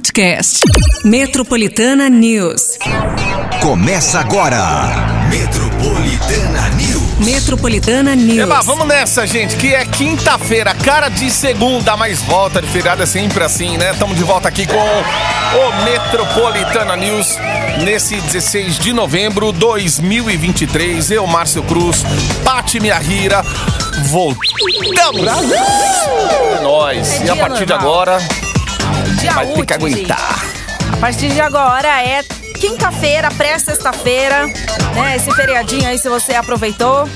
podcast. Metropolitana News. Começa agora. Metropolitana News. Metropolitana News. Eba, vamos nessa, gente, que é quinta-feira, cara de segunda, mas volta de feriado é sempre assim, né? Estamos de volta aqui com o Metropolitana News nesse 16 de novembro de 2023. Eu, Márcio Cruz, Pati Miahira, voltamos! É nóis! É e a partir de normal. agora, Dia vai ter que útil, aguentar. gente. A partir de agora é quinta-feira, pré-sexta-feira, né? Esse feriadinho aí, se você aproveitou.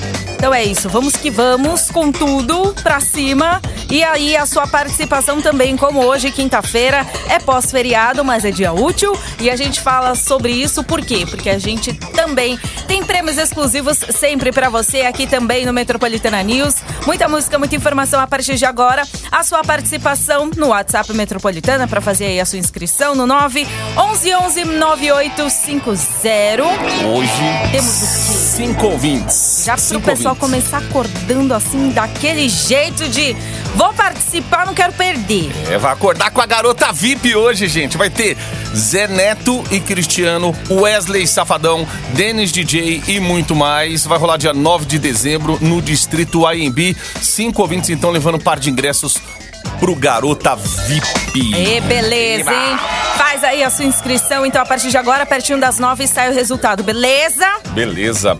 Então é isso, vamos que vamos com tudo pra cima. E aí a sua participação também, como hoje, quinta-feira, é pós-feriado, mas é dia útil. E a gente fala sobre isso por quê? Porque a gente também tem prêmios exclusivos sempre pra você aqui também no Metropolitana News. Muita música, muita informação a partir de agora. A sua participação no WhatsApp Metropolitana pra fazer aí a sua inscrição no 9 11 11 9850. Hoje, Temos o quê? cinco ouvintes. Já pro Cinco pessoal começar acordando assim, daquele jeito de vou participar, não quero perder. É, vai acordar com a garota VIP hoje, gente. Vai ter Zé Neto e Cristiano, Wesley Safadão, Denis DJ e muito mais. Vai rolar dia 9 de dezembro no Distrito AMB. Cinco ouvintes, então, levando um par de ingressos pro Garota VIP. E beleza, hein? Faz aí a sua inscrição, então a partir de agora, pertinho das nove, sai o resultado, beleza? Beleza.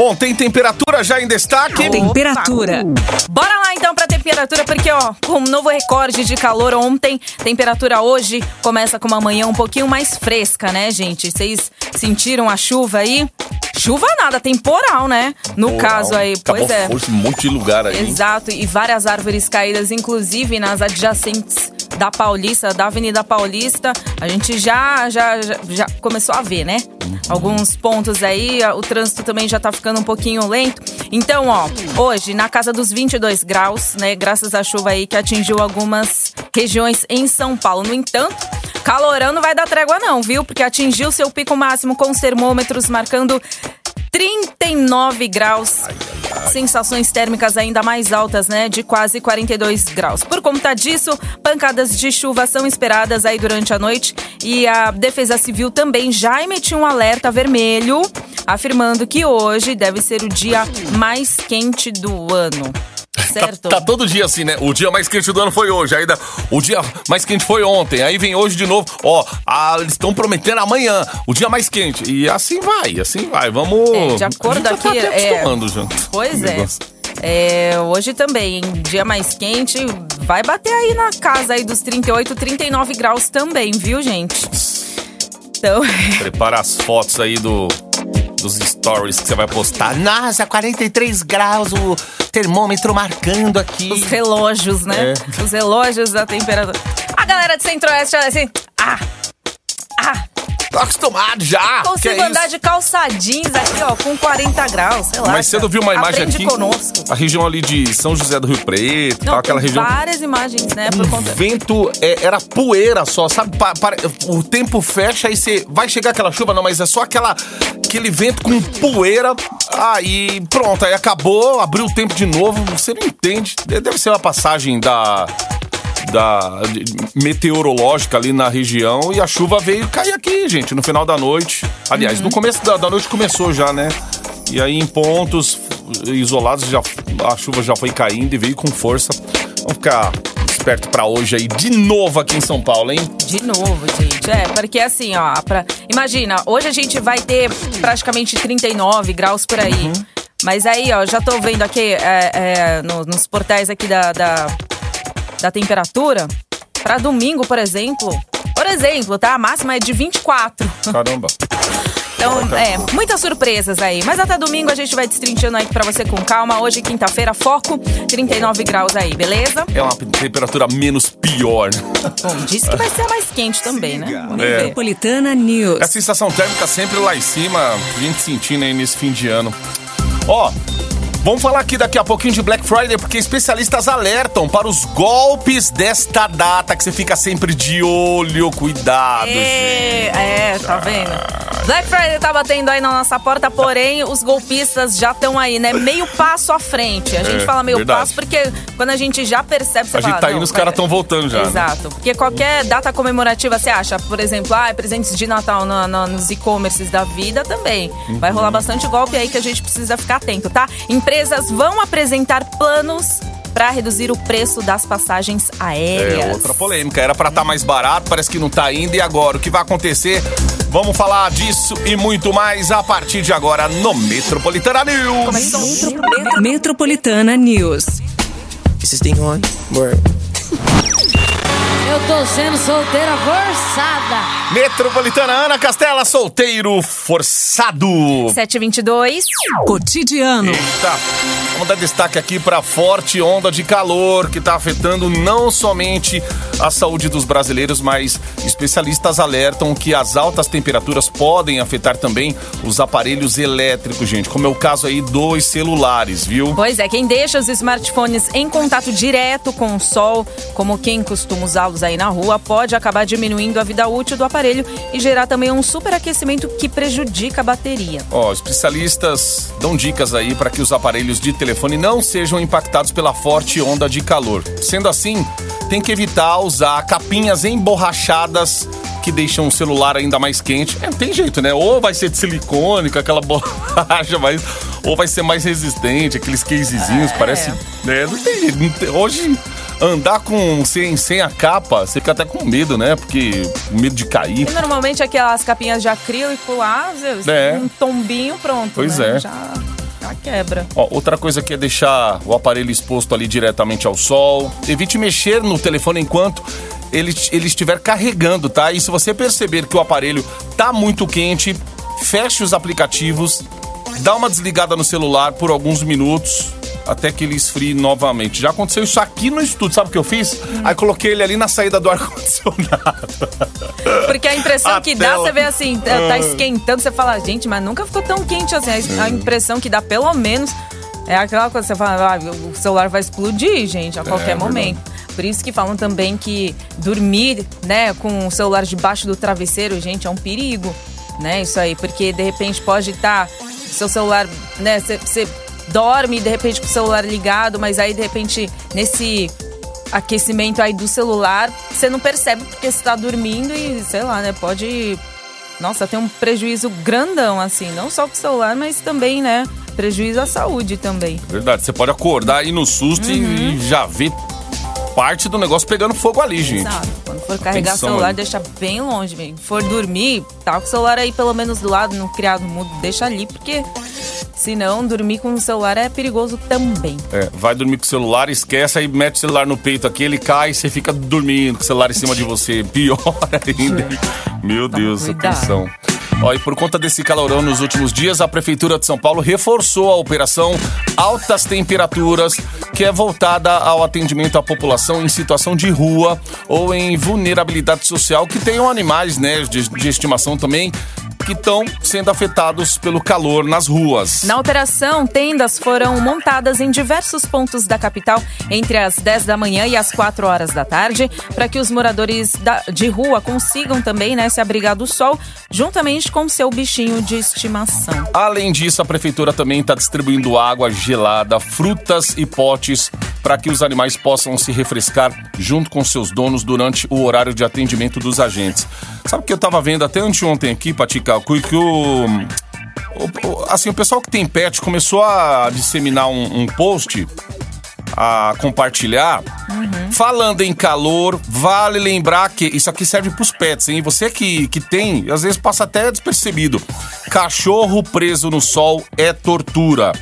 Bom, tem temperatura já em destaque? Temperatura. Bora lá então pra temperatura, porque ó, com um novo recorde de calor ontem, temperatura hoje começa com uma manhã um pouquinho mais fresca, né, gente? Vocês sentiram a chuva aí? Chuva nada, temporal, né? No caso aí, Acabou pois é. força um monte de lugar aí. Exato, e várias árvores caídas, inclusive nas adjacentes da Paulista, da Avenida Paulista. A gente já, já, já, começou a ver, né? Alguns pontos aí, o trânsito também já tá ficando um pouquinho lento. Então, ó, hoje na casa dos 22 graus, né? Graças à chuva aí que atingiu algumas regiões em São Paulo. No entanto, calorão não vai dar trégua não, viu? Porque atingiu seu pico máximo com os termômetros marcando 39 graus. Sensações térmicas ainda mais altas, né? De quase 42 graus. Por conta disso, pancadas de chuva são esperadas aí durante a noite. E a Defesa Civil também já emitiu um alerta vermelho, afirmando que hoje deve ser o dia mais quente do ano. Certo? Tá, tá todo dia assim, né? O dia mais quente do ano foi hoje. Ainda o dia mais quente foi ontem. Aí vem hoje de novo. Ó, ah, eles estão prometendo amanhã o dia mais quente. E assim vai, assim vai. Vamos. É, de acordo a já aqui, Tá é. já. Pois é. É, hoje também, dia mais quente, vai bater aí na casa aí dos 38, 39 graus também, viu, gente? Então, Prepara as fotos aí do. Dos stories que você vai postar. Nossa, 43 graus, o termômetro marcando aqui. os relógios, né? É. Os relógios da temperatura. A galera de Centro-Oeste olha assim, ah, Tô acostumado já. consigo que é andar de calça jeans aqui, ó, com 40 graus, sei lá. Mais cedo eu vi uma imagem Aprende aqui. conosco. A região ali de São José do Rio Preto, Não, tal, aquela tem região. várias imagens, né, por O conta... vento é, era poeira só, sabe? Pa- para- o tempo fecha e você vai chegar aquela chuva, não, mas é só aquela aquele vento com poeira. Aí pronto, aí acabou, abriu o tempo de novo. Você não entende. Deve ser uma passagem da da meteorológica ali na região e a chuva veio cair aqui, gente, no final da noite. Aliás, Uhum. no começo da, da noite começou já, né? E aí em pontos isolados já a chuva já foi caindo e veio com força. Vamos ficar esperto pra hoje aí de novo aqui em São Paulo, hein? De novo, gente. É, porque assim, ó, pra... imagina, hoje a gente vai ter praticamente 39 graus por aí. Uhum. Mas aí, ó, já tô vendo aqui é, é, no- nos portais aqui da, da, da temperatura. Pra domingo, por exemplo. Por exemplo, tá? A máxima é de 24. Caramba. Então, é, muitas surpresas aí. Mas até domingo a gente vai destrinchando aí pra você com calma. Hoje, quinta-feira, foco, 39 graus aí, beleza? É uma temperatura menos pior? Bom, disse que vai ser mais quente também, né? Metropolitana News. A sensação térmica sempre lá em cima, a gente sentindo aí nesse fim de ano. Ó, vamos falar aqui daqui a pouquinho de Black Friday, porque especialistas alertam para os golpes desta data, que você fica sempre de olho, cuidado. É, é, tá vendo? Black Friday tá batendo aí na nossa porta, porém os golpistas já estão aí, né? Meio passo à frente. A gente É, fala meio verdade. passo porque quando a gente já percebe, você A fala, gente tá indo, os caras estão voltando já. né? Exato. Porque qualquer data comemorativa, você acha, por exemplo, ah, presentes de Natal na- na- nos e-commerces da vida também. Vai Uhum. rolar bastante golpe aí que a gente precisa ficar atento, tá? Empresas vão apresentar planos para reduzir o preço das passagens aéreas. É outra polêmica. Era pra estar mais barato, parece que não tá ainda. E agora? O que vai acontecer? Vamos falar disso e muito mais a partir de agora no Metropolitana News. Começou. Metropolitana News. Is this thing on? Word. Eu tô sendo solteira forçada. Metropolitana Ana Castela, solteiro forçado. 722. Cotidiano. Eita, vamos dar destaque aqui para a forte onda de calor que está afetando não somente a saúde dos brasileiros, mas especialistas alertam que as altas temperaturas podem afetar também os aparelhos elétricos, gente, como é o caso aí dos celulares, viu? Pois é, quem deixa os smartphones em contato direto com o sol, como quem costuma usá-los aí na rua, pode acabar diminuindo a vida útil do aparelho e gerar também um superaquecimento que prejudica a bateria. Ó, especialistas dão dicas aí para que os aparelhos de telefone não sejam impactados pela forte onda de calor. Sendo assim, tem que evitar usar capinhas emborrachadas que deixam o celular ainda mais quente. É, não tem jeito, né? Ou vai ser de silicone, com aquela borracha, mas ou vai ser mais resistente, aqueles casezinhos, É. parece. Né? Não tem jeito. não tem- Hoje andar com sem, sem a capa, você fica até com medo, né? Porque medo de cair. E normalmente aquelas capinhas de acrílico lá, você- É. um tombinho pronto. Pois né? é. Já, já quebra. Ó, outra coisa que é deixar o aparelho exposto ali diretamente ao sol. Evite mexer no telefone enquanto ele, ele estiver carregando, tá? E se você perceber que o aparelho tá muito quente, feche os aplicativos, dá uma desligada no celular por alguns minutos. Até que ele esfrie novamente. Já aconteceu isso aqui no estúdio, sabe o que eu fiz? Hum. Aí coloquei ele ali na saída do ar-condicionado. Porque a impressão A que dá, você vê assim, tá tá Ah. esquentando, você fala, gente, mas nunca ficou tão quente assim. A- A impressão que dá, pelo menos, é aquela coisa que você fala, ah, o celular vai explodir, gente, a qualquer É verdade. momento. Por isso que falam também que dormir, né, com o celular debaixo do travesseiro, gente, é um perigo, né, isso aí. Porque, de repente, pode estar seu celular, né, você dorme, de repente, com o celular ligado, mas aí, de repente, nesse aquecimento aí do celular, você não percebe porque você tá dormindo e, sei lá, né, pode... Nossa, tem um prejuízo grandão, assim, não só pro celular, mas também, né, prejuízo à saúde também. Verdade, você pode acordar aí no susto e- e já ver parte do negócio pegando fogo ali, gente. Exato. Quando for carregar o celular, deixa bem longe, mesmo. For dormir, tá com o celular aí pelo menos do lado, no criado mudo, deixa ali, porque senão dormir com o celular é perigoso também. É, vai dormir com o celular, esquece, aí mete o celular no peito aqui, ele cai e você fica dormindo com o celular em cima de você. Pior ainda. Meu Deus, cuidado. atenção. Ó, e por conta desse calorão nos últimos dias, a Prefeitura de São Paulo reforçou a operação Altas Temperaturas, que é voltada ao atendimento à população em situação de rua ou em vulnerabilidade social, que tenham animais né, de, de estimação também, que estão sendo afetados pelo calor nas ruas. Na operação, tendas foram montadas em diversos pontos da capital entre as 10 da manhã e as 4 horas da tarde, para que os moradores da- de rua consigam também né, se abrigar do sol, juntamente com seu bichinho de estimação. Além disso, a prefeitura também está distribuindo água gelada, frutas e potes para que os animais possam se refrescar junto com seus donos durante o horário de atendimento dos agentes. Sabe o que eu estava vendo até anteontem aqui, Patica, que o, assim, o pessoal que tem pet começou a disseminar um, um post a compartilhar. Falando em calor, vale lembrar que isso aqui serve pros pets, hein? Você que, que tem, às vezes passa até despercebido. Cachorro preso no sol é tortura.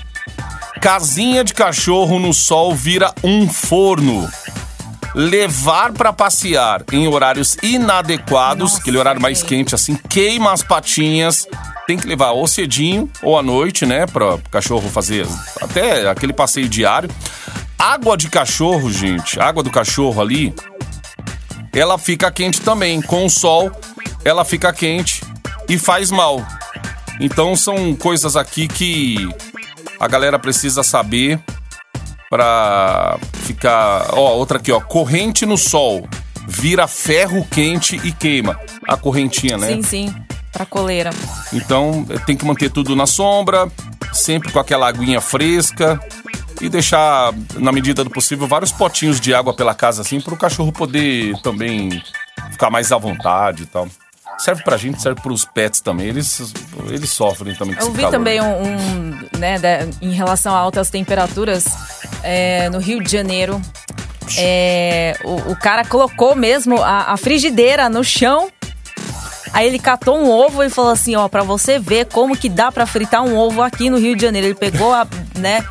Casinha de cachorro no sol vira um forno. Levar pra passear em horários inadequados, Nossa, aquele horário mais quente assim, queima as patinhas. Tem que levar ou cedinho ou à noite, né, para o cachorro fazer até aquele passeio diário. Água de cachorro, gente, água do cachorro ali, ela fica quente também. Com o sol, ela fica quente e faz mal. Então são coisas aqui que a galera precisa saber pra ficar. Ó, outra aqui, ó. Corrente no sol vira ferro quente e queima. A correntinha, né? Sim, sim. Pra coleira. Então tem que manter tudo na sombra, sempre com aquela aguinha fresca e deixar, na medida do possível, vários potinhos de água pela casa assim, para o cachorro poder também ficar mais à vontade e tal. Serve pra gente, serve pros pets também. Eles, eles sofrem também com Eu vi calor. também um, um, né, de- em relação a altas temperaturas é, no Rio de Janeiro. é, o, o cara colocou mesmo a, a frigideira no chão. Aí ele catou um ovo e falou assim, ó, pra você ver como que dá pra fritar um ovo aqui no Rio de Janeiro. Ele pegou a, né,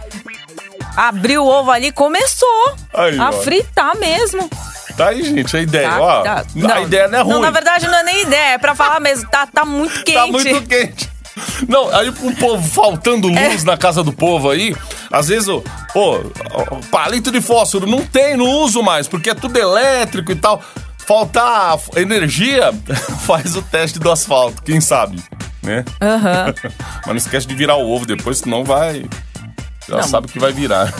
abriu o ovo ali e começou Aí, a ó. fritar mesmo. Tá aí, gente, a ideia. Tá, ó, tá. a ideia não é ruim. Não, na verdade não é nem ideia, é pra falar mesmo, tá, tá muito quente. Tá muito quente. Não, aí o povo faltando É. luz na casa do povo aí, às vezes, o pô, o palito de fósforo não tem, não uso mais, porque é tudo elétrico e tal. Faltar energia, faz o teste do asfalto, quem sabe, né? Aham. Mas não esquece de virar o ovo depois, senão vai. Já Não. sabe que vai virar.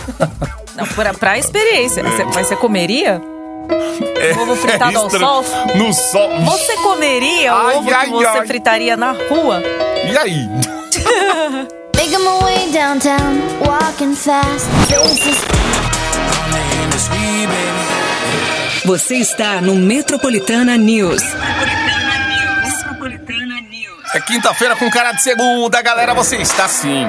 Não, pra, pra experiência. Você- Mas você comeria? É, Ovo fritado ao extra- sol? No sol. Você comeria o Ai, ovo ai, que você ai. fritaria na rua? E aí? Making my way downtown, walking fast. Faces Você está no Metropolitana News. É quinta-feira com cara de segunda, galera. Você está sim.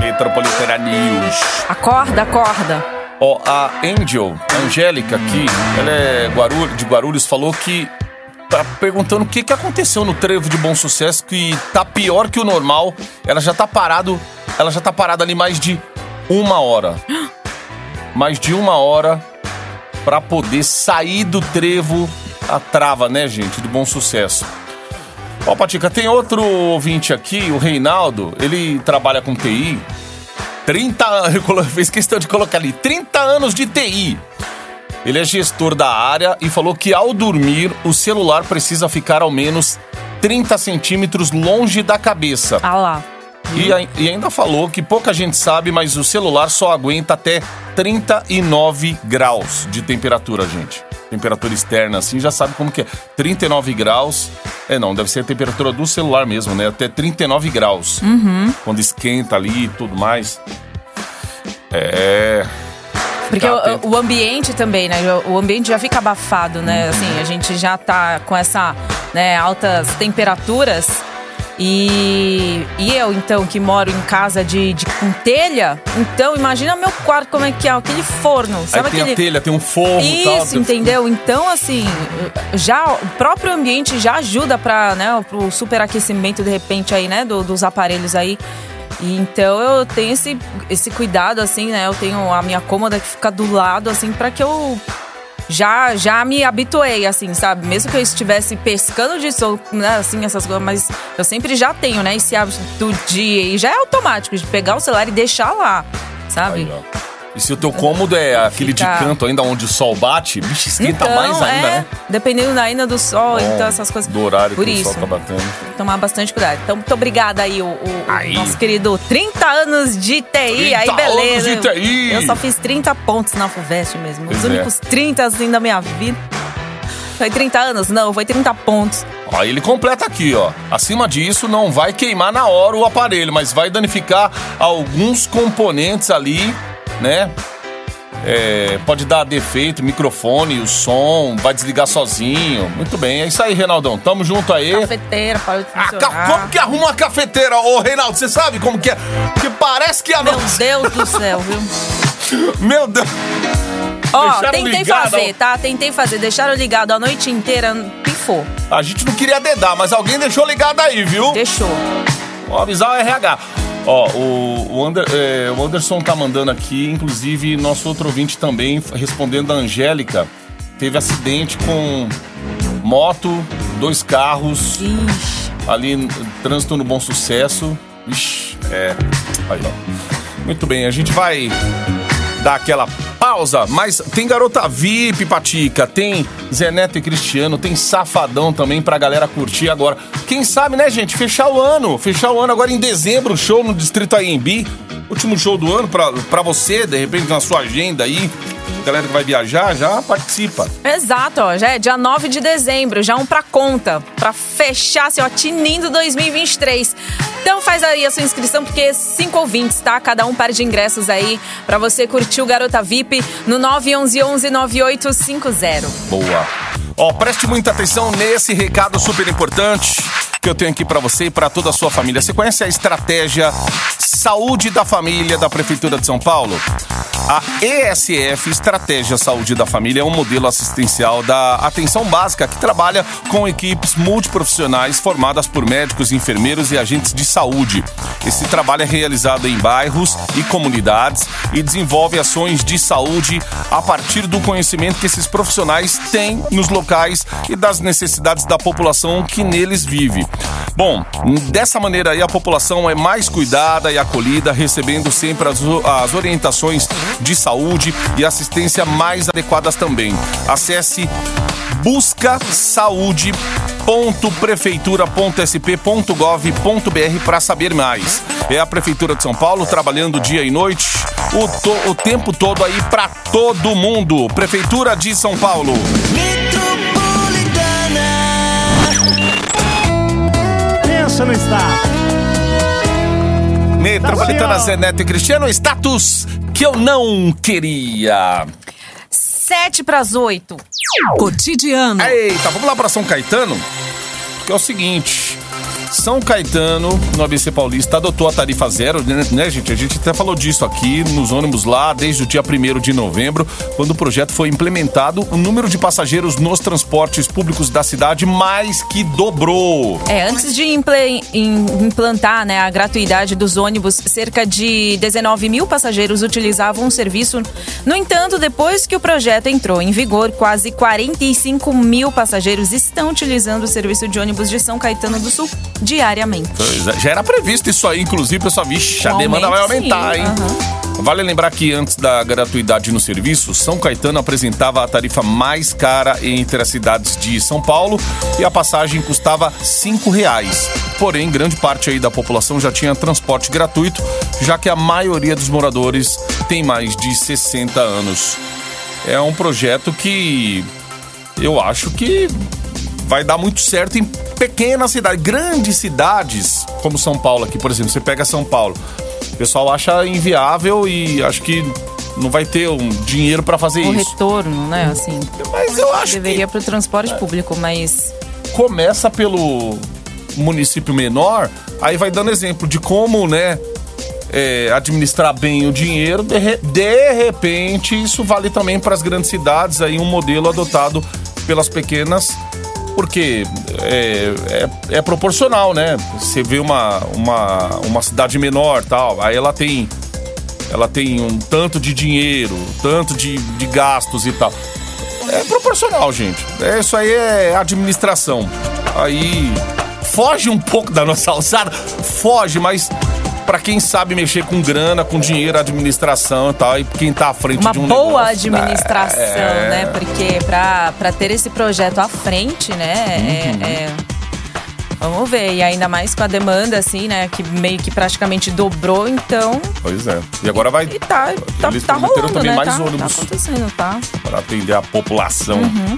Metropolitana News. Acorda, acorda. Ó, a Angel, a Angélica aqui, ela é Guarulhos, de Guarulhos, falou que. Tá perguntando o que, que aconteceu no trevo de bom sucesso, que tá pior que o normal. Ela já tá parado. Ela já tá parada ali mais de uma hora. Mais de uma hora pra poder sair do trevo a trava, né, gente? De bom sucesso. Ó, Patica, tem outro ouvinte aqui, o Reinaldo, ele trabalha com TI. 30 anos, fez questão de colocar ali, 30 anos de TI. Ele é gestor da área e falou que ao dormir, o celular precisa ficar ao menos 30 centímetros longe da cabeça. Ah lá. E, e ainda falou que pouca gente sabe, mas o celular só aguenta até 39 graus de temperatura, gente. Temperatura externa, assim, já sabe como que é. 39 graus. É, não, deve ser a temperatura do celular mesmo, né? Até 39 graus. Quando esquenta ali e tudo mais. É. Porque o, o ambiente também, né? O ambiente já fica abafado, né? Assim, a gente já tá com essa, né, altas temperaturas. E, e eu, então, que moro em casa de, de com telha, então imagina meu quarto como é que é, aquele forno. Sabe Aí tem aquele. a telha, tem um forro e tal. Isso, entendeu? Então, assim, já o próprio ambiente já ajuda para, né, pro superaquecimento de repente aí, né, do- dos aparelhos aí. E então eu tenho esse, esse cuidado assim, né? Eu tenho a minha cômoda que fica do lado assim para que eu já já me habituei assim, sabe? Mesmo que eu estivesse pescando de sol, né, assim essas coisas, mas eu sempre já tenho, né, esse hábito dia e já é automático de pegar o celular e deixar lá, sabe? Aí. E se o teu cômodo é aquele Fica- de canto ainda onde o sol bate, bicho, esquenta então, mais ainda, é, né? dependendo da ainda do sol, Bom, então essas coisas. Do horário Por que isso, o sol tá batendo. tomar bastante cuidado. Então, muito obrigada aí, o, o- Aí. nosso querido 30 anos de TI. aí, 30 beleza. anos de TI. Eu só fiz 30 pontos na FUVEST mesmo. Pois Os é. únicos 30 assim da minha vida. Foi 30 anos? Não, foi 30 pontos. Aí ele completa aqui, ó. Acima disso, não vai queimar na hora o aparelho, mas vai danificar alguns componentes ali, né? É, pode dar defeito, microfone, o som, vai desligar sozinho. Muito bem, é isso aí, Reinaldão. Tamo junto aí. Cafeteira, parou de Ah, ca- como que arruma uma cafeteira? Ô, Reinaldo, você sabe como que é? Que parece que a Meu nossa... Deus do céu, viu? Meu Deus. Ó, Deixaram tentei ligado, fazer, tá? Tentei fazer. Deixaram ligado a noite inteira, pifou. A gente não queria dedar, mas alguém deixou ligado aí, viu? Deixou. Vou avisar o RH. Ó, o, o, Ander- é, o Anderson tá mandando aqui, inclusive nosso outro ouvinte também, respondendo a Angélica, teve acidente com moto, dois carros, Ixi. ali, trânsito no bom sucesso. Ixi, é. Aí, ó. Muito bem, a gente vai dar aquela pausa, mas tem garota VIP, Patica, tem Zé Neto e Cristiano, tem Safadão também pra galera curtir agora. Quem sabe, né, gente, fechar o ano, fechar o ano agora em dezembro, show no Distrito AMB, último show do ano pra, pra você, de repente na sua agenda aí, Galera que vai viajar, já participa. Exato, ó, já é dia 9 de dezembro, já um pra conta, pra fechar, assim, ó, tinindo 2023. Então faz aí a sua inscrição, porque cinco ouvintes, tá? Cada um par de ingressos aí pra você curtir o Garota VIP no 911-9850. Boa. Ó, preste muita atenção nesse recado super importante que eu tenho aqui pra você e pra toda a sua família. Você conhece a estratégia Saúde da Família da Prefeitura de São Paulo? A ESF, Estratégia Saúde da Família, é um modelo assistencial da atenção básica que trabalha com equipes multiprofissionais formadas por médicos, enfermeiros e agentes de saúde. Esse trabalho é realizado em bairros e comunidades e desenvolve ações de saúde a partir do conhecimento que esses profissionais têm nos locais e das necessidades da população que neles vive. Bom, dessa maneira aí a população é mais cuidada e acolhida, recebendo sempre as, as orientações de saúde e assistência mais adequadas também. Acesse buscasaude.prefeitura.sp.gov.br para saber mais. É a Prefeitura de São Paulo trabalhando dia e noite, o, to- o tempo todo aí para todo mundo. Prefeitura de São Paulo. Pensa no estado. Metropolitana Assim, ó. Zé Neto e Cristiano, status que eu não queria. 7 pras 8. Cotidiano. Eita, vamos lá para São Caetano? Que é o seguinte. São Caetano, no ABC Paulista, adotou a tarifa zero, né, né, gente? A gente até falou disso aqui nos ônibus lá desde o dia 1 de novembro, quando o projeto foi implementado. O número de passageiros nos transportes públicos da cidade mais que dobrou. É, antes de imple- im- implantar né, a gratuidade dos ônibus, cerca de 19 mil passageiros utilizavam o serviço. No entanto, depois que o projeto entrou em vigor, quase 45 mil passageiros estão utilizando o serviço de ônibus de São Caetano do Sul diariamente. É, Já era previsto isso aí, inclusive, pessoal. Vixe, a demanda vai aumentar, sim, hein? Vale lembrar que antes da gratuidade no serviço, São Caetano apresentava a tarifa mais cara entre as cidades de São Paulo e a passagem custava 5 reais. Porém, grande parte aí da população já tinha transporte gratuito, já que a maioria dos moradores tem mais de 60 anos. É um projeto que eu acho que vai dar muito certo em pequenas cidades, grandes cidades, como São Paulo aqui, por exemplo. Você pega São Paulo, o pessoal acha inviável e acho que não vai ter um dinheiro para fazer O isso. retorno, né? Assim, Mas eu acho deveria para o transporte público, mas que começa pelo município menor, aí vai dando exemplo de como, né, é, administrar bem o dinheiro. De, re- de repente, isso vale também para as grandes cidades, aí um modelo adotado pelas pequenas porque é, é, é proporcional, né? Você vê uma, uma, uma cidade menor tal, aí ela tem ela tem um tanto de dinheiro, tanto de, de gastos e tal. É proporcional, gente. É, isso aí é administração. Aí foge um pouco da nossa alçada, foge, mas pra quem sabe mexer com grana, com dinheiro, administração e tal, e quem tá à frente uma de um boa negócio, administração, é, né? Porque pra, pra ter esse projeto à frente, né? Uhum. é- é- Vamos ver, e ainda mais com a demanda, assim, né? Que meio que praticamente dobrou, então. Pois é. E agora vai E tá, tá, Eles tá rolando, também né? mais tá, ônibus. tá acontecendo, tá? para atender a população. Uhum.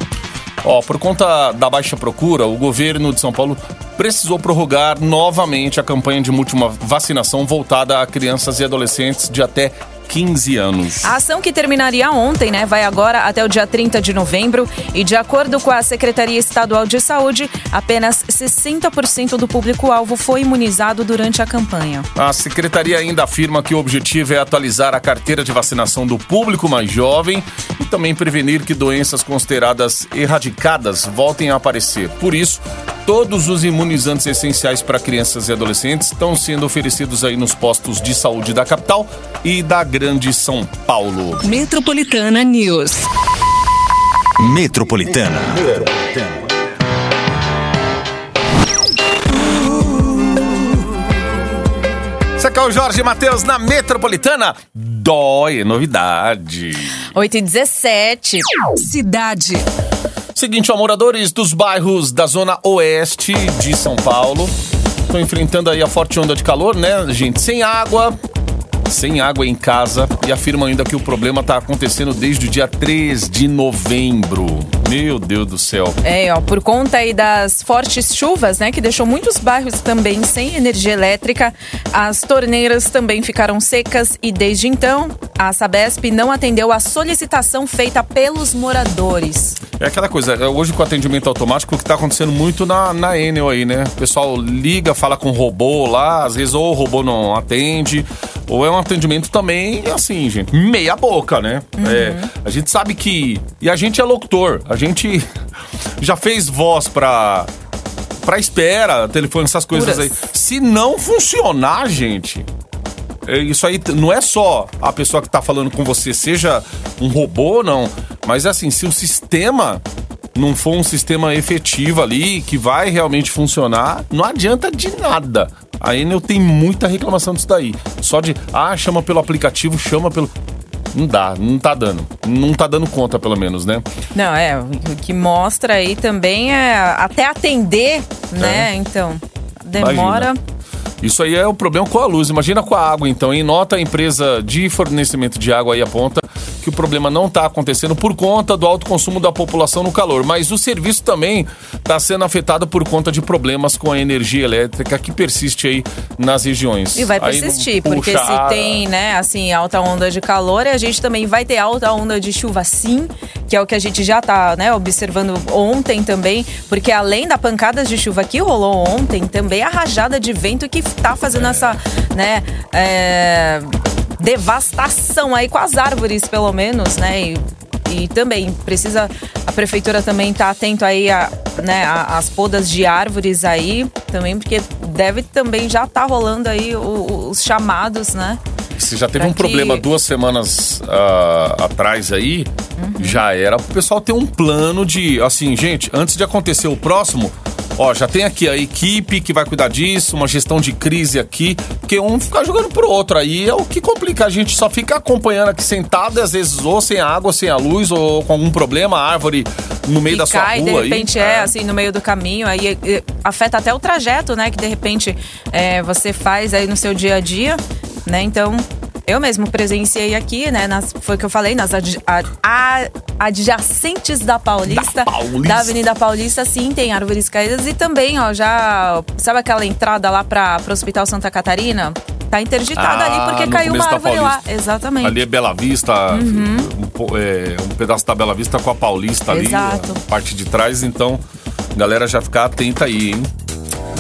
Ó, por conta da baixa procura, o governo de São Paulo precisou prorrogar novamente a campanha de múltipla vacinação voltada a crianças e adolescentes de até 15 anos. A ação que terminaria ontem, né, vai agora até o dia 30 de novembro e de acordo com a Secretaria Estadual de Saúde, apenas 60% do público-alvo foi imunizado durante a campanha. A secretaria ainda afirma que o objetivo é atualizar a carteira de vacinação do público mais jovem e também prevenir que doenças consideradas erradicadas voltem a aparecer. Por isso, todos os imunizantes essenciais para crianças e adolescentes estão sendo oferecidos aí nos postos de saúde da capital e da Grande São Paulo. Metropolitana News. Metropolitana. Esse aqui é o Jorge Matheus na Metropolitana. Dói, é novidade. 8 e 17. Cidade. Seguinte, ó, moradores dos bairros da zona oeste de São Paulo estão enfrentando aí a forte onda de calor, né, gente? Sem água, sem água em casa e afirmam ainda que o problema está acontecendo desde o dia 3 de novembro. Meu Deus do céu. É, ó, por conta aí das fortes chuvas, né, que deixou muitos bairros também sem energia elétrica, as torneiras também ficaram secas e desde então a Sabesp não atendeu a solicitação feita pelos moradores. É aquela coisa, é, hoje com o atendimento automático, o que está acontecendo muito na, na Enel aí, né? O pessoal liga, fala com o robô lá, às vezes ou o robô não atende, ou é um atendimento também, assim, gente, meia boca, né? É, a gente sabe que. E a gente é locutor, a gente já fez voz pra. Pra espera, telefone, essas coisas Puras. aí. Se não funcionar, gente, é, Isso aí não é só a pessoa que tá falando com você, seja um robô, não. Mas assim, se o sistema não for um sistema efetivo ali, que vai realmente funcionar, não adianta de nada. A Enel tem muita reclamação disso daí. Só de, ah, chama pelo aplicativo, chama pelo. Não dá, não tá dando. Não tá dando conta, pelo menos, né? Não, é, o que mostra aí também é até atender, né? Então, demora. Imagina. Isso aí é o problema com a luz. Imagina com a água, então. Em nota, a empresa de fornecimento de água aí aponta que o problema não está acontecendo por conta do alto consumo da população no calor. Mas o serviço também está sendo afetado por conta de problemas com a energia elétrica que persiste aí nas regiões. E vai persistir, porque puxa se tem, né, assim, alta onda de calor, a gente também vai ter alta onda de chuva sim, que é o que a gente já tá, né, observando ontem também, porque além da pancada de chuva que rolou ontem, também a rajada de vento que tá fazendo essa, né, é, devastação aí com as árvores, pelo menos, né, e, e também precisa a prefeitura também tá atento aí a, né, a- as podas de árvores aí também, porque deve também já tá rolando aí o- o- os chamados, né? Você já teve Pra um que- problema duas semanas ah, atrás aí, Uhum. já era pro pessoal ter um plano de, assim, gente, antes de acontecer o próximo, ó, já tem aqui a equipe que vai cuidar disso, uma gestão de crise aqui, porque um ficar jogando pro outro aí é o que complica, a gente só fica acompanhando aqui sentado, e às vezes ou sem água, sem a luz, ou com algum problema, a árvore no meio e da sua cai, rua de aí. repente é. assim no meio do caminho, aí afeta até o trajeto, né? Que de repente eh, você faz aí no seu dia a dia, né? Então. Eu mesmo presenciei aqui, né? Nas, foi o que eu falei, nas adi- a- a- adjacentes da Paulista, Da Paulista. da Avenida Paulista, sim, tem árvores caídas. E também, ó, já. Sabe aquela entrada lá para o Hospital Santa Catarina? Tá interditada Ah, ali porque no caiu uma árvore lá. Exatamente. Ali é Bela Vista, um, po- é, um pedaço da Bela Vista com a Paulista ali, Exato. a parte de trás, então, galera já ficar atenta aí, hein?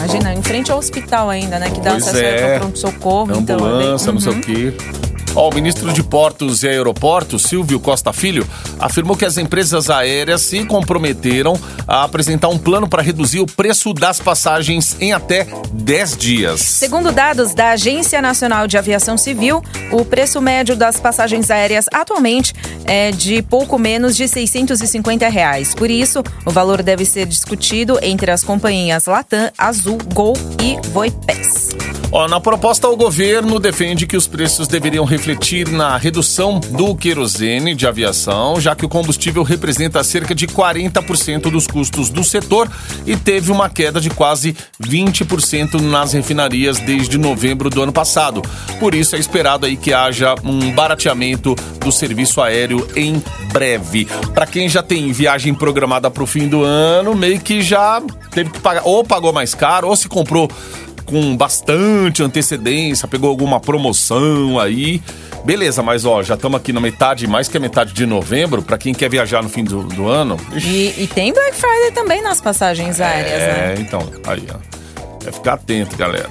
Imagina, em frente ao hospital ainda, né? Que dá Pois acesso é. ao pronto-socorro. Então, é bem- Ambulância, não sei o quê. Ó, o ministro de Portos e Aeroportos, Silvio Costa Filho, afirmou que as empresas aéreas se comprometeram a apresentar um plano para reduzir o preço das passagens em até 10 dias. Segundo dados da Agência Nacional de Aviação Civil, o preço médio das passagens aéreas atualmente é de pouco menos de 650 reais. Por isso, o valor deve ser discutido entre as companhias Latam, Azul, Gol e Voipés. Ó, na proposta, o governo defende que os preços deveriam refletir na redução do querosene de aviação, já que o combustível representa cerca de 40% dos custos do setor e teve uma queda de quase 20% nas refinarias desde novembro do ano passado. Por isso, é esperado aí que haja um barateamento do serviço aéreo em breve. Para quem já tem viagem programada para o fim do ano, meio que já teve que pagar, ou pagou mais caro, ou se comprou com bastante antecedência, pegou alguma promoção aí. Beleza, mas ó, já estamos aqui na metade, mais que a metade de novembro, pra quem quer viajar no fim do, do ano. E, e tem Black Friday também nas passagens aéreas, né? é, então, aí, ó. É ficar atento, galera.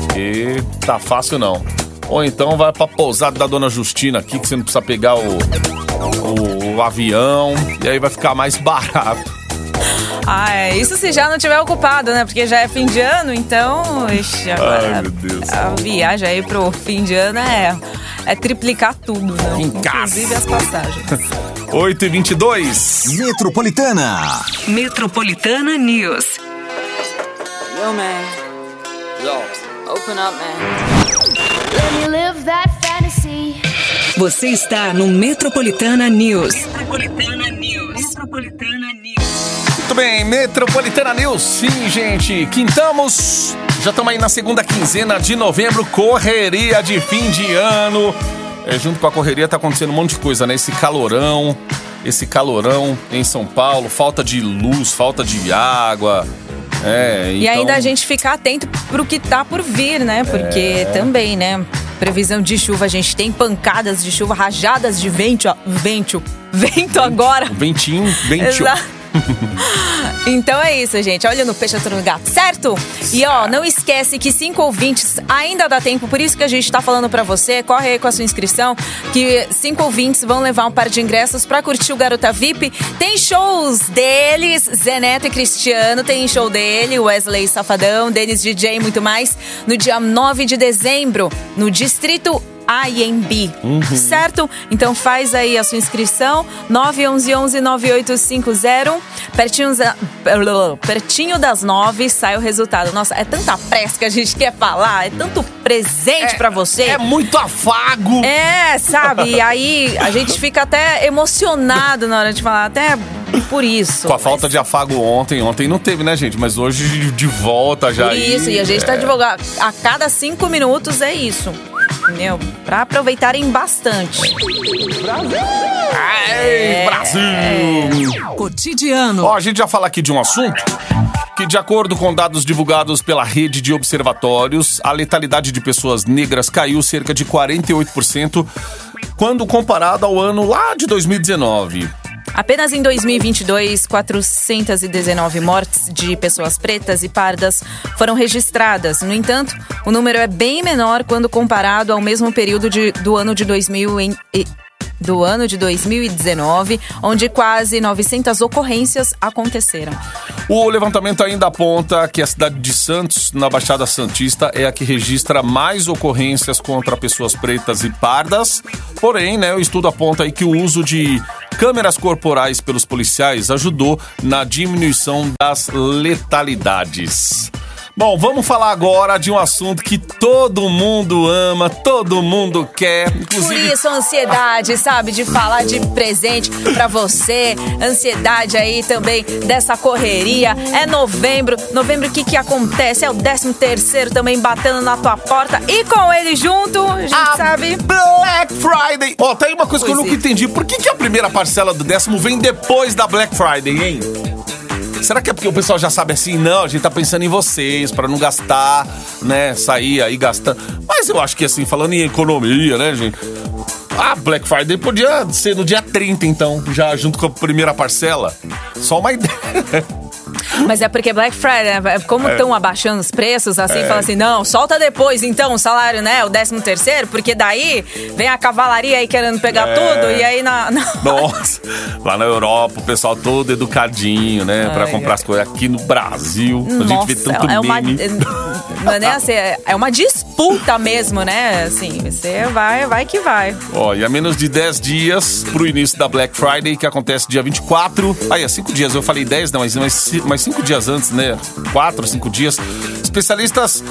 Porque tá fácil não. Ou então vai pra pousada da Dona Justina aqui, que você não precisa pegar o, o, o avião, e aí vai ficar mais barato. Ah, é. Isso se já não tiver ocupado, né? Porque já é fim de ano, então. Ixi, agora. Ai, meu Deus. A viagem aí pro fim de ano é, é triplicar tudo, né? Inclusive as passagens. 8 e 22 Metropolitana. Metropolitana News. Yo, man. Yo. Open up, man. Let me live that fantasy. Você está no Metropolitana News. Metropolitana News. Metropolitana News. Muito bem, Metropolitana News, sim, gente. Quintamos Já estamos aí na segunda quinzena de novembro, correria de fim de ano. É, junto com a correria tá acontecendo um monte de coisa, né? Esse calorão, esse calorão em São Paulo, falta de luz, falta de água. É, E então- ainda a gente ficar atento pro que tá por vir, né? Porque também, né? Previsão de chuva, a gente tem pancadas de chuva, rajadas de vento, ó, vento, vento agora. Ventinho, ventinho. Exato. Então é isso, gente. Olha no peixe, outro no gato, certo? E ó, não esquece que cinco ouvintes ainda dá tempo, por isso que a gente tá falando pra você. Corre aí com a sua inscrição, que cinco ouvintes vão levar um par de ingressos pra curtir o Garota VIP. Tem shows deles, Zé Neto e Cristiano, tem show dele, Wesley Safadão, Denis DJ e muito mais, no dia 9 de dezembro, no Distrito IMB, certo? Então faz aí a sua inscrição, 911-9850, pertinho, pertinho das nove sai o resultado. Nossa, é tanta pressa que a gente quer falar, é tanto presente pra você. É muito afago. É, sabe? E aí a gente fica até emocionado na hora de falar, até por isso. Com a falta de afago ontem, ontem não teve, né, gente? Mas hoje de volta já. Por isso, e a gente tá é. divulgando a cada cinco minutos é isso. Entendeu? Pra aproveitarem bastante. Ai, Brasil! Cotidiano. Ó, a gente já fala aqui de um assunto que, de acordo com dados divulgados pela rede de observatórios, a letalidade de pessoas negras caiu cerca de 48% quando comparado ao ano lá de 2019. Apenas em 2022, 419 mortes de pessoas pretas e pardas foram registradas. No entanto, o número é bem menor quando comparado ao mesmo período de- do ano de 2000 em- do ano de 2019, onde quase 900 ocorrências aconteceram. O levantamento ainda aponta que a cidade de Santos, na Baixada Santista, é a que registra mais ocorrências contra pessoas pretas e pardas. Porém, né, o estudo aponta aí que o uso de câmeras corporais pelos policiais ajudou na diminuição das letalidades. Bom, vamos falar agora de um assunto que todo mundo ama, todo mundo quer, Por inclusive isso, a ansiedade, sabe, de falar de presente pra você. Ansiedade aí também dessa correria. É novembro. Novembro, o que que acontece? É o 13 terceiro também batendo na tua porta. E com ele junto, a gente A sabe... Black Friday. Ó, tem uma coisa que eu Pois nunca é. entendi. Por que, que a primeira parcela do décimo vem depois da Black Friday, hein? Será que é porque o pessoal já sabe assim, não, a gente tá pensando em vocês, pra não gastar, né, sair aí gastando. Mas eu acho que assim, falando em economia, né, gente? A Black Friday podia ser no dia 30, então, já junto com a primeira parcela. Só uma ideia. Mas é porque Black Friday, né, como estão abaixando os preços, assim, fala assim, não, solta depois, então, o salário, né, o 13 terceiro, porque daí vem a cavalaria aí querendo pegar É. tudo, e aí na... na- Nossa, lá na Europa o pessoal todo educadinho, né, pra Ai, comprar as coisas. Aqui no Brasil, a gente vê tanto é uma, meme. não é nem assim, é é uma disputa mesmo, né? Assim, você vai, vai que vai. Ó, e a menos de 10 dias pro início da Black Friday, que acontece dia 24. Aí, é 5 dias. Eu falei 10, não, mas, mas, 5 dias antes, né? 4, 5 dias. Especialistas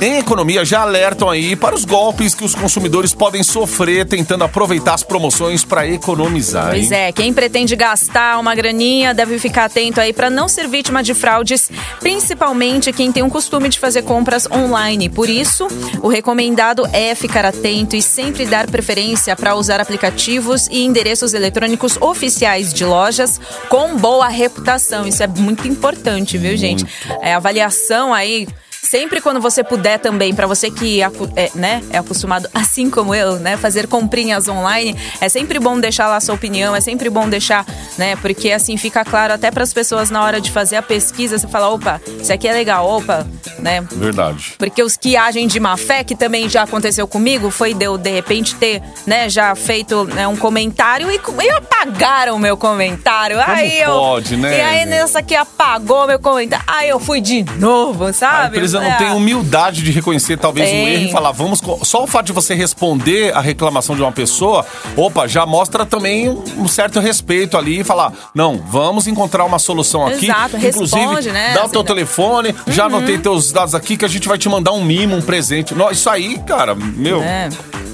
em economia já alertam aí para os golpes que os consumidores podem sofrer tentando aproveitar as promoções para economizar. Pois hein? é, quem pretende gastar uma graninha deve ficar atento aí para não ser vítima de fraudes, principalmente quem tem o costume de fazer compras online. Por isso, o recomendado é ficar atento e sempre dar preferência para usar aplicativos e endereços eletrônicos oficiais de lojas com boa reputação. Isso é muito importante, viu, gente? É avaliação aí Sempre quando você puder também, para você que acu- é, né, é acostumado, assim como eu, né, fazer comprinhas online, é sempre bom deixar lá a sua opinião, é sempre bom deixar, né, porque assim fica claro até para as pessoas na hora de fazer a pesquisa, você fala, opa, isso aqui é legal, opa, né? Verdade. Porque os que agem de má fé, que também já aconteceu comigo, foi de eu, de repente, ter, né, já feito né, um comentário e, e apagaram o meu comentário. aí eu, pode, né, E aí nessa que apagou meu comentário, aí eu fui de novo, A empresa não tem humildade de reconhecer talvez um erro e falar, vamos. Só o fato de você responder a reclamação de uma pessoa, opa, já mostra também um certo respeito ali e falar, não, vamos encontrar uma solução aqui. Exato, Inclusive, responde, né? dá o teu telefone, já anotei teus dados aqui que a gente vai te mandar um mimo, um presente. Isso aí, cara, meu, É.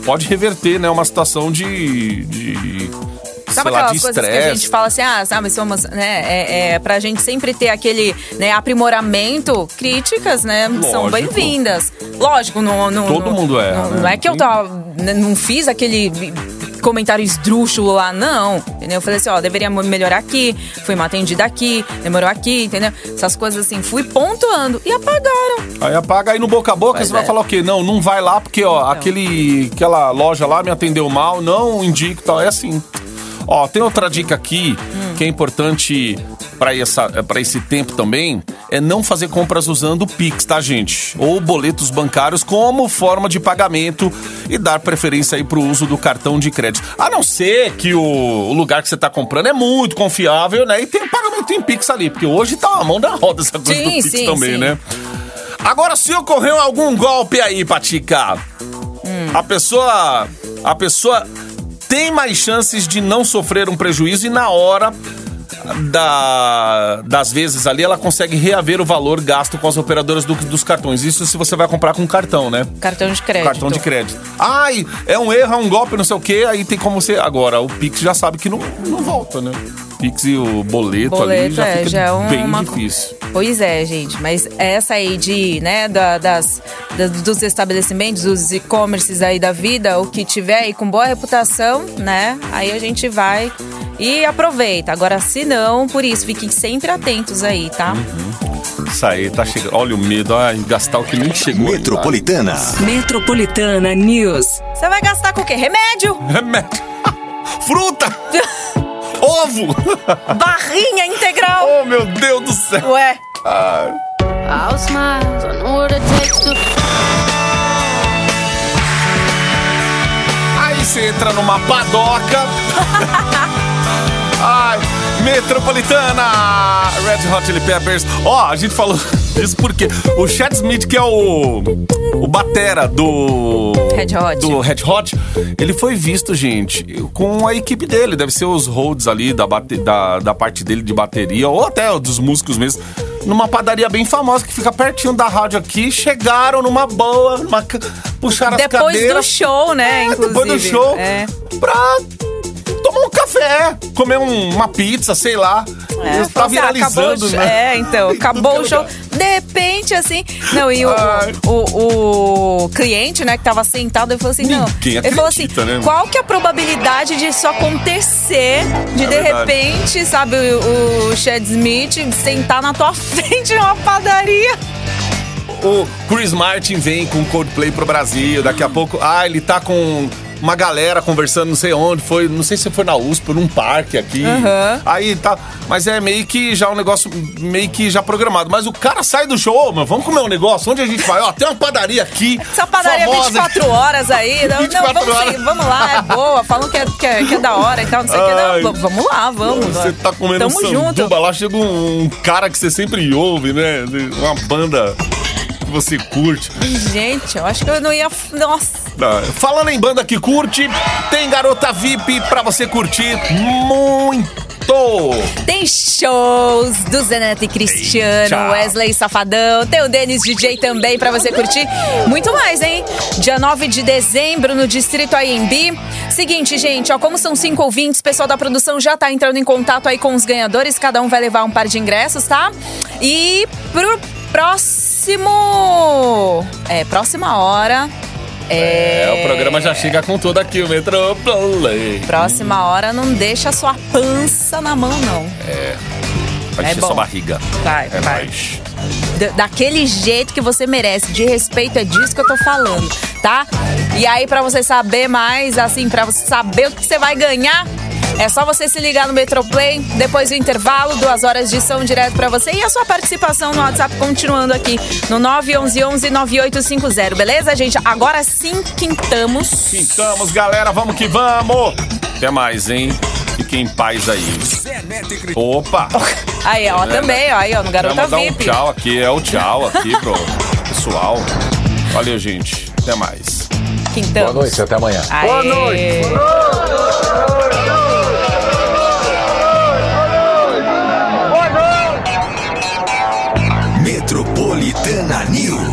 pode reverter, né? Uma situação de. de Sabe lá, aquelas de coisas que a estresse. gente fala assim, ah, sabe, somos, né, é, é, pra gente sempre ter aquele, né, aprimoramento, críticas, né, são Lógico. bem-vindas. Lógico, não, não, Todo não- mundo erra, Não, né? não é que eu tava, né, não fiz aquele comentário esdrúxulo lá, não, entendeu? Eu falei assim, ó, deveria melhorar aqui, fui mal atendida aqui, demorou aqui, entendeu? Essas coisas assim, fui pontuando e apagaram. Aí apaga aí no boca a boca, Pois você vai é. falar o quê? Não, não vai lá porque, ó, aquele, aquela loja lá me atendeu mal, não indico e tal. É assim. Ó, tem outra dica aqui que é importante para esse tempo também, é não fazer compras usando o Pix, tá, gente? Ou boletos bancários como forma de pagamento e dar preferência aí pro uso do cartão de crédito. A não ser que o, lugar que você tá comprando é muito confiável, né? E tem pagamento em Pix ali, porque hoje tá uma mão da roda essa coisa Sim, do Pix sim, também, sim. né? Agora, se ocorreu algum golpe aí, Patica, a pessoa. A pessoa tem mais chances de não sofrer um prejuízo e na hora da, das vezes ali ela consegue reaver o valor gasto com as operadoras do- dos cartões. Isso se você vai comprar com cartão, né? Cartão de crédito. Cartão de crédito. Ai, é um erro, é um golpe, não sei o quê, aí tem como você. Agora, o Pix já sabe que não, não volta, né? Pix e o boleto, ali Boleto, já é, fica já é uma- bem difícil. Pois é, gente, mas essa aí de, né, da- das, da- dos estabelecimentos, dos e-commerces aí da vida, o que tiver aí com boa reputação, né, aí a gente vai e aproveita. Agora, se não, por isso, fiquem sempre atentos aí, tá? Isso aí, tá chegando. Olha o medo, ai, gastar o que nem chegou. ainda. Metropolitana. Metropolitana News. Você vai gastar com o quê? Remédio? Remédio. Fruta! Ovo! Barrinha integral? Oh, meu Deus do céu! Ué, Ai. I'll smile, I know what it takes to Aí você entra numa padoca. Ai, Metropolitana! Red Hot Chili Peppers. Ó, a gente falou isso porque o Chad Smith, que é o, o batera do... Red Hot. Do Red Hot, ele foi visto, gente, com a equipe dele. Deve ser os holds ali da, bate, da, da parte dele de bateria, ou até dos músicos mesmo. Numa padaria bem famosa que fica pertinho da rádio aqui. Chegaram numa boa, numa, puxaram as depois do cadeiras. show, né, É, depois do show. É. Pra tomar um café, comer um- uma pizza, sei lá. É, tá assim, ah, viralizando, né? É, então, acabou o show. De repente, assim. Não, e o, o, o cliente, né, que tava sentado, ele falou assim: não. Ninguém Ele falou assim: acredita, né? qual que é a probabilidade de isso acontecer? De É de verdade. repente, sabe, o, o Chad Smith sentar na tua frente numa padaria. O Chris Martin vem com Coldplay pro Brasil. Daqui a pouco. Ah, ele tá com uma galera conversando, não sei onde. Foi, não sei se foi na USP, num parque aqui. Aham. Aí tá. Mas é meio que já um negócio meio que já programado. Mas o cara sai do show, mano, vamos comer um negócio. Onde a gente vai? Ó, tem uma padaria aqui. Essa padaria famosa. 24 horas aí. Não, 24 não vamos, horas. sim, vamos lá, é boa. Falam que é, que é, que é da hora e tal, não sei o que. Não, vamos lá, vamos. Você tá comendo Tamo um junto. sanduba lá, chega um cara que você sempre ouve, né? Uma banda que você curte. Gente, eu acho que eu não ia. Nossa. Ah, Falando em banda que curte, tem garota VIP pra você curtir muito. Tem shows do Zeneto e Cristiano, Eita. Wesley Safadão, tem o Denis DJ também pra você curtir. Muito mais, hein? Dia 9 de dezembro no Distrito AMB. Seguinte, gente, ó, como são cinco ouvintes, o pessoal da produção já tá entrando em contato aí com os ganhadores, cada um vai levar um par de ingressos, tá? E pro próximo. É, próxima hora. É, É, o programa já chega com tudo aqui, o Metroplay. Próxima hora não deixa a sua pança na mão, não. Vai É encher bom. sua barriga. Vai, é vai. Da- daquele jeito que você merece. De respeito, é disso que eu tô falando, tá? E aí, pra você saber mais, assim, pra você saber o que você vai ganhar, é só você se ligar no Metroplay, depois do intervalo, duas horas de som direto pra você. E a sua participação no WhatsApp continuando aqui no 911-9850, beleza, gente? Agora sim quintamos. Pintamos, galera, vamos que vamos. Até mais, hein? Fiquem em paz aí. Opa! Aí, ó, também, ó, aí, ó, no Garota mandar um VIP. tchau aqui, é o tchau aqui pro pessoal. Valeu, gente. Até mais. Quintamos. Boa noite, até amanhã. Boa noite. Metropolitana